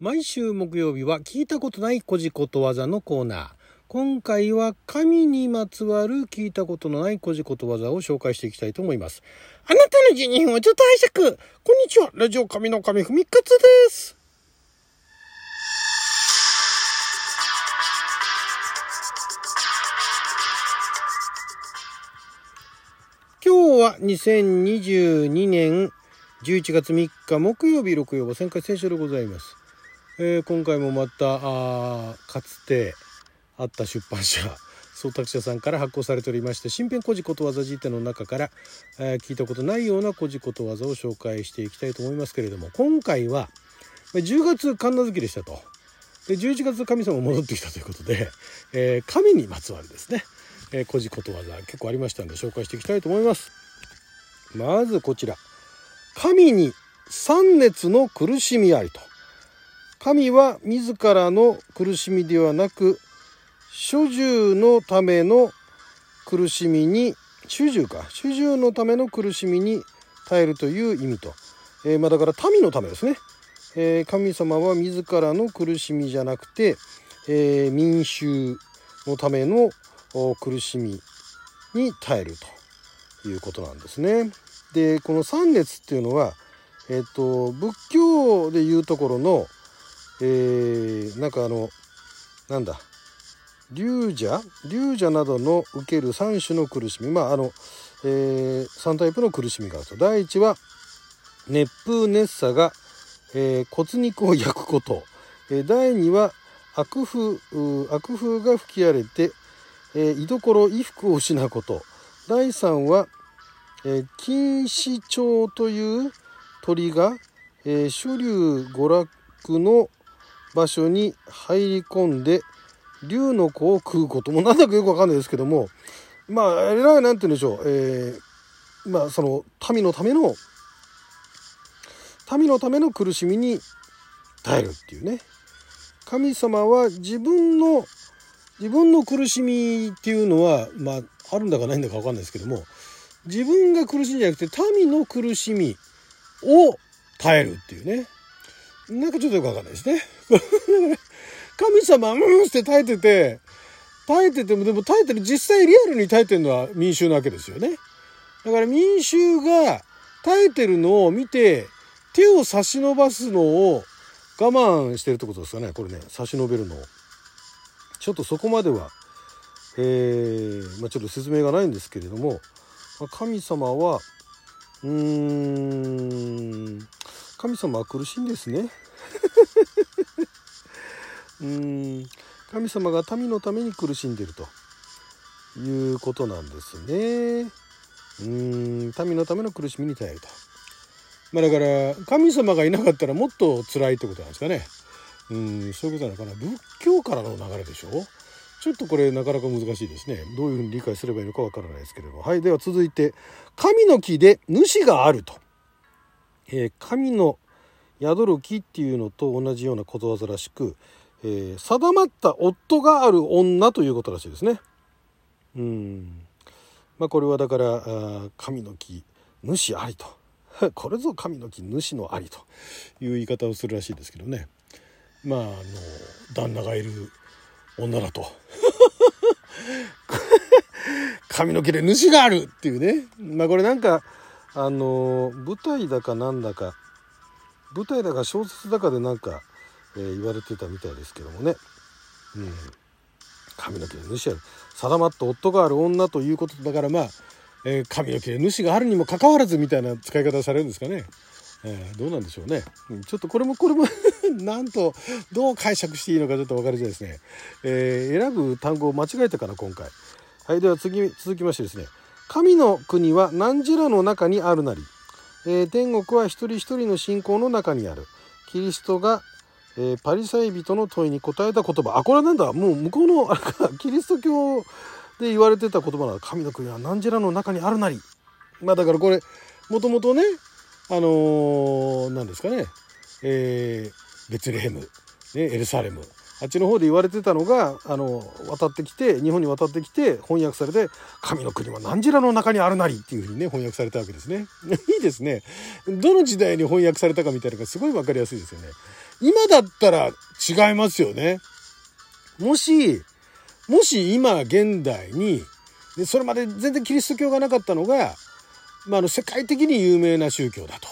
毎週木曜日は聞いたことないこじことわざのコーナー。今回は神にまつわる聞いたことのないこじことわざを紹介していきたいと思います。あなたの12分をちょっと拝借こんにちはラジオ神の神ふみかつです今日は2022年11月3日木曜日6曜日旋回選手でございます。えー今回もまたあかつてあった出版社 創作者さんから発行されておりまして新編古事ことわざ辞典の中から、えー聞いたことないような古事ことわざを紹介していきたいと思いますけれども今回は10月神奈月でしたと。で11月神様戻ってきたということで、えー神にまつわるですね、えー古事ことわざ結構ありましたんで紹介していきたいと思います。まずこちら。神に三熱の苦しみありと。神は自らの苦しみではなく諸獣のための苦しみに主従か。主従のための苦しみに耐えるという意味と、えーまあ、だから民のためですね、えー神様は自らの苦しみじゃなくて、えー民衆のための苦しみに耐えるということなんですね。でこの三列っていうのは、えっと仏教でいうところの、えーなんかあのなんだ？流者？流者などの受ける3種の苦しみ。まああの、え3タイプの苦しみがあると。第一は熱風熱さが、えー骨肉を焼くこと、えー第二は悪風悪風が吹き荒れて、えー居所衣服を失うこと。第三は、えー金糸鳥という鳥が、えー主流娯楽の場所に入り込んで竜の子を食うこともなんだかよくわかんないですけどもまあえらいなんて言うんでしょう、えーまあその民のための民のための苦しみに耐えるっていうね。神様は自分の自分の苦しみっていうのはまああるんだかないんだかわかんないですけども自分が苦しいんじゃなくて民の苦しみを耐えるっていうね。なんかちょっとよくわかんないですね。神様うんって耐えてて耐えててもでも耐えてる実際リアルに耐えてるのは民衆なわけですよね。だから民衆が耐えてるのを見て手を差し伸ばすのを我慢してるってことですかねこれね差し伸べるのを。ちょっとそこまでは、えーまあ、ちょっと説明がないんですけれども、ま神様はうーん神様は苦しいんですね。うーん。神様が民のために苦しんでいると。いうことなんですね。うーん。民のための苦しみに耐えると。まあだから神様がいなかったらもっと辛いってことなんですかね。うん。そういうことなのかな。仏教からの流れでしょ。ちょっとこれなかなか難しいですね。どういうふうに理解すればいいのかわからないですけれども。はい。では続いて神の木で主があると、えー神の宿る木っていうのと同じようなことわざらしく、えー定まった夫がある女ということらしいですね。うん。まあこれはだからあ神の木主ありと。これぞ神の木主のありという言い方をするらしいですけどね。まああの旦那がいる女だと。髪の毛で主があるっていうね。まあこれなんかあの舞台だかなんだか舞台だか小説だかでなんか、えー言われてたみたいですけどもね、うん、髪の毛で主ある定まった夫がある女ということだからまあ、えー髪の毛で主があるにもかかわらずみたいな使い方をされるんですかね。えーどうなんでしょうね。うんちょっとこれもこれも なんとどう解釈していいのかちょっと分かりづらいですね。えー選ぶ単語を間違えたかな今回。はいでは次続きましてですね。神の国は何時らの中にあるなり、えー天国は一人一人の信仰の中にある。キリストが、えーパリサイ人の問いに答えた言葉。あこれはなんだ？もう向こうのあれか。キリスト教で言われてた言葉なの。神の国は何時らの中にあるなり。まあだからこれもともとねあのー、なんですかね、えーベツレヘム、ね、エルサレム。あっちの方で言われてたのがあの渡ってきて日本に渡ってきて翻訳されて「神の国は何時らの中にあるなり」っていうふうにね翻訳されたわけですね。いいですね。どの時代に翻訳されたかみたいなのがすごい分かりやすいですよね。今だったら違いますよね。もし、もし今現代に、でそれまで全然キリスト教がなかったのが、まあ、あの世界的に有名な宗教だと。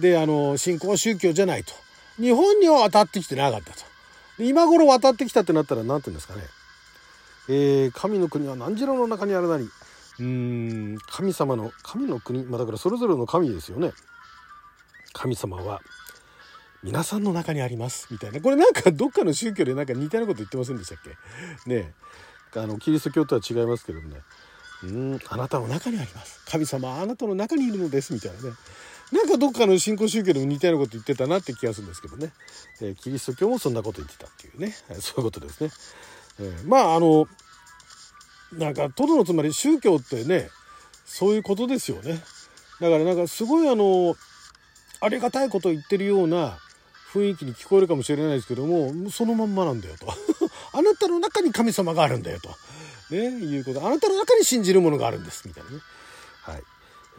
で、あの、信仰は宗教じゃないと。日本には渡ってきてなかったと。で今頃渡ってきたってなったら何て言うんですかね。えー、神の国は何時の中にあるなり。うーん、神様の、神の国、まあだからそれぞれの神ですよね。神様は皆さんの中にあります。みたいな。これなんかどっかの宗教でなんか似たようなこと言ってませんでしたっけ？ねあのキリスト教とは違いますけどもね。うんあなたの中にあります。神様はあなたの中にいるのです。みたいなね。なんかどっかの新興宗教でも似たようなこと言ってたなって気がするんですけどね、えー、キリスト教もそんなこと言ってたっていうね。そういうことですね、えー、まああのなんかトドのつまり宗教ってねそういうことですよね。だからなんかすごいあのありがたいことを言ってるような雰囲気に聞こえるかもしれないですけどもそのまんまなんだよと。あなたの中に神様があるんだよと、ね、いうこと。あなたの中に信じるものがあるんです。みたいなね。はい。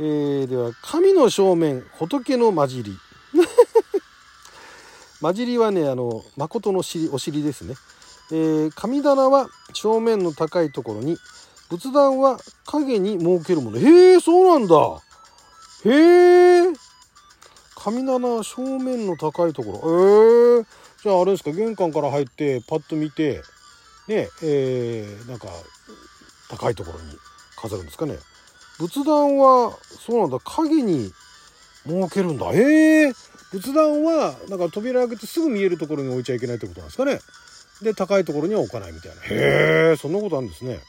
えー、では神の正面仏の混じり。混じりはねあの誠の尻お尻ですね、えー、神棚は正面の高いところに仏壇は影に設けるもの。へえそうなんだ。へえ神棚正面の高いところ。えー、じゃああれですか玄関から入ってパッと見てねえー、なんか高いところに飾るんですかね。仏壇はそうなんだ。影に設けるんだ。ええ、仏壇はなんか扉開けてすぐ見えるところに置いちゃいけないってことなんですかね。で高いところには置かないみたいな。へえそんなことあるんですね。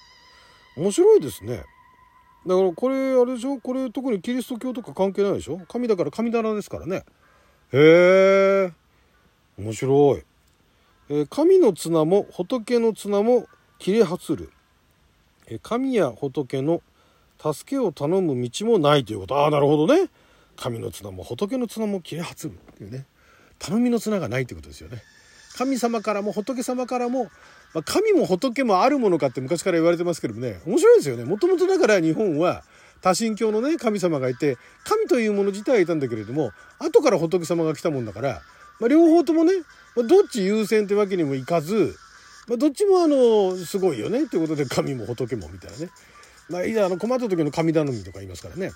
面白いですね。だからこれあれでしょ？これ特にキリスト教とか関係ないでしょ？神だから神棚ですからね。へえ。面白い、えー、神の綱も仏の綱も切れ発る、え、神や仏の助けを頼む道もないということ。ああなるほどね。神の綱も仏の綱も切れ発るっていうね。頼みの綱がないってことですよね。神様からも仏様からもまあ、神も仏もあるものかって昔から言われてますけどもね、面白いですよね。もともとだから日本は多神教のね、神様がいて、神というもの自体はいたんだけれども、後から仏様が来たもんだから、まあ、両方ともね、まあ、どっち優先ってわけにもいかず、まあ、どっちもあの、すごいよねっていうことで神も仏もみたいなね。まあ、いざあの困った時の神頼みとか言いますからね。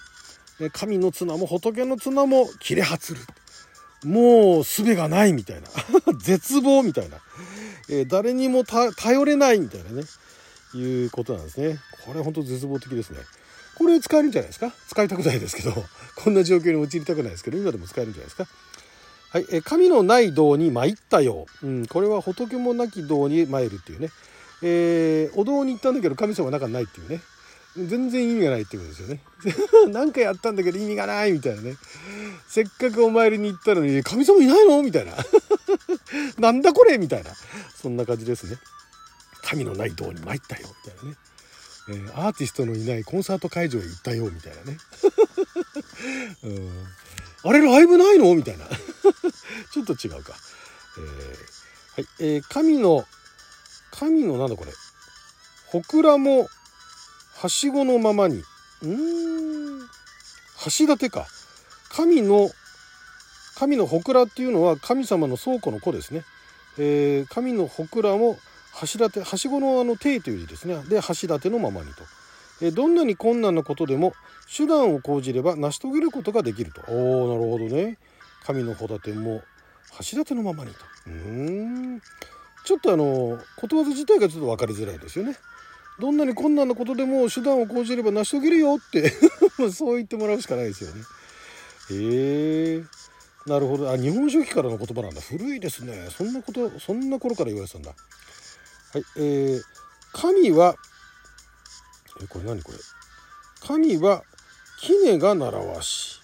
で神の綱も仏の綱も切れ発る。もう術がないみたいな。絶望みたいな。えー、誰にも頼れないみたいなね、いうことなんですね。これ本当絶望的ですね。これ使えるんじゃないですか？使いたくないですけど、こんな状況に陥りたくないですけど、今でも使えるんじゃないですか？はい、え神のない道に参ったよ。ううん、これは仏もなき道に参るっていうね。えー、お堂に行ったんだけど神様中にないっていうね。全然意味がないってことですよね。何かやったんだけど意味がないみたいなね。せっかくお参りに行ったのに神様いないの？みたいな。なんだこれ？みたいな。そんな感じですね。神のない道に参ったよ。みたいなね。えー、アーティストのいないコンサート会場へ行ったよ。みたいなね。うんあれライブないの？みたいな。ちょっと違うか。えー、はい。えー、神の、神のなんだこれ？ほくらも、はしごのままに。うーん。橋立か。神の神のほくらっていうのは神様の倉庫の子ですね。えー、神のほくらも橋立はしごのあの定という字ですね。で橋立のままにと。えー、どんなに困難なことでも手段を講じれば成し遂げることができると。おおなるほどね。神の穂立も橋立のままにと。うーん。ちょっとあのことわざ自体がちょっと分かりづらいですよね。どんなに困難なことでも手段を講じれば成し遂げるよって。そう言ってもらうしかないですよね。へえ。ー。なるほど。あ日本書紀からの言葉なんだ。古いですね。そんなことそんな頃から言われてたんだ。はいえー、神はえこれ何これ？神は杵が習わし。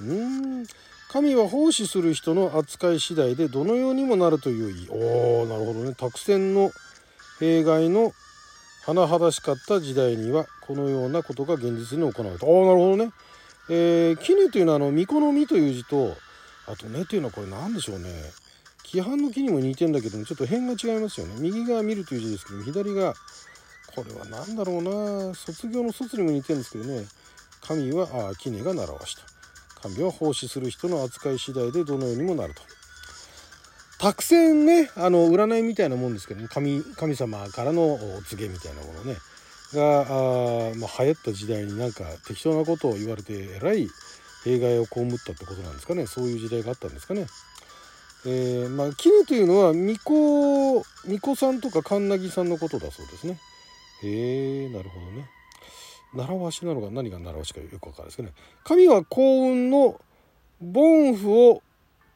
うん。神は奉仕する人の扱い次第でどのようにもなるという意。おなるほどね。託戦の弊害の甚だしかった時代にはこのようなことが現実に行われた。ああなるほどね。えー、絹というのはあの巫女の実という字とあとねっていうのはこれ何でしょうね。規範の木にも似てんだけどもちょっと辺が違いますよね。右側見るという字ですけども左がこれは何だろうな。卒業の卒にも似てるんですけどね。神はあ杵が習わした。神は奉仕する人の扱い次第でどのようにもなると。託戦ねあの占いみたいなもんですけど神神様からのお告げみたいなものねがあ、まあ、流行った時代になんか適当なことを言われてえらい弊害を被ったってことなんですかねそういう時代があったんですかね。えー、まあ絹というのは巫女巫女さんとか神奈木さんのことだそうですね。へえなるほどね。習わしなのか何が習わしかよくわかるんですけどね。神は幸運のボンフを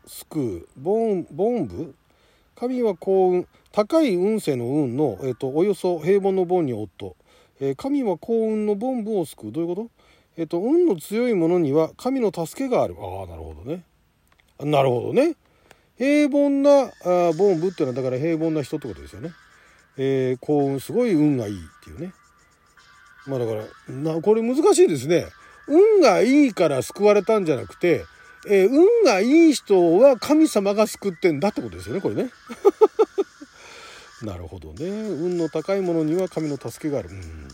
救うボンボン部神は幸運高い運勢の運の、えーと、およそ平凡のボンに夫、えー、神は幸運のボン部を救う。どういうこと？えっ、ー、と運の強い者には神の助けがある。ああなるほどね。なるほどね。平凡なあボン部っていうのはだから平凡な人ってことですよね、えー、幸運すごい運がいいっていうね。まあだからなこれ難しいですね。運がいいから救われたんじゃなくてえー、運がいい人は神様が救ってんだってことですよねこれね。なるほどね。運の高いものには神の助けがある。うん。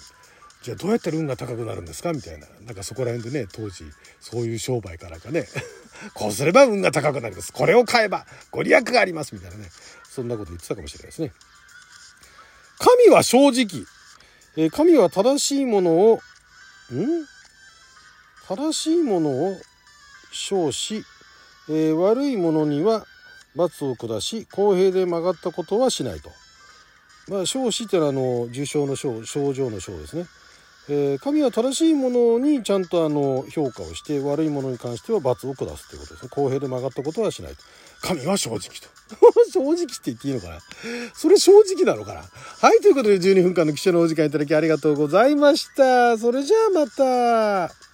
じゃあどうやったら運が高くなるんですか？みたいな。なんかそこら辺でね当時そういう商売かなんかね。こうすれば運が高くなります。これを買えばご利益があります。みたいなね。そんなこと言ってたかもしれないですね。神は正直、えー、神は正しいものをん？正しいものを称し、えー、悪い者には罰を下し公平で曲がったことはしないと。まあ、称しってのはあの受賞の賞症状の賞ですね。えー、神は正しいものにちゃんとあの評価をして悪いものに関しては罰を下すということですね。公平で曲がったことはしないと。神は正直と。正直って言っていいのかな？それ正直なのかな？はい、ということで12分間の記者のお時間いただきありがとうございました。それじゃあまた。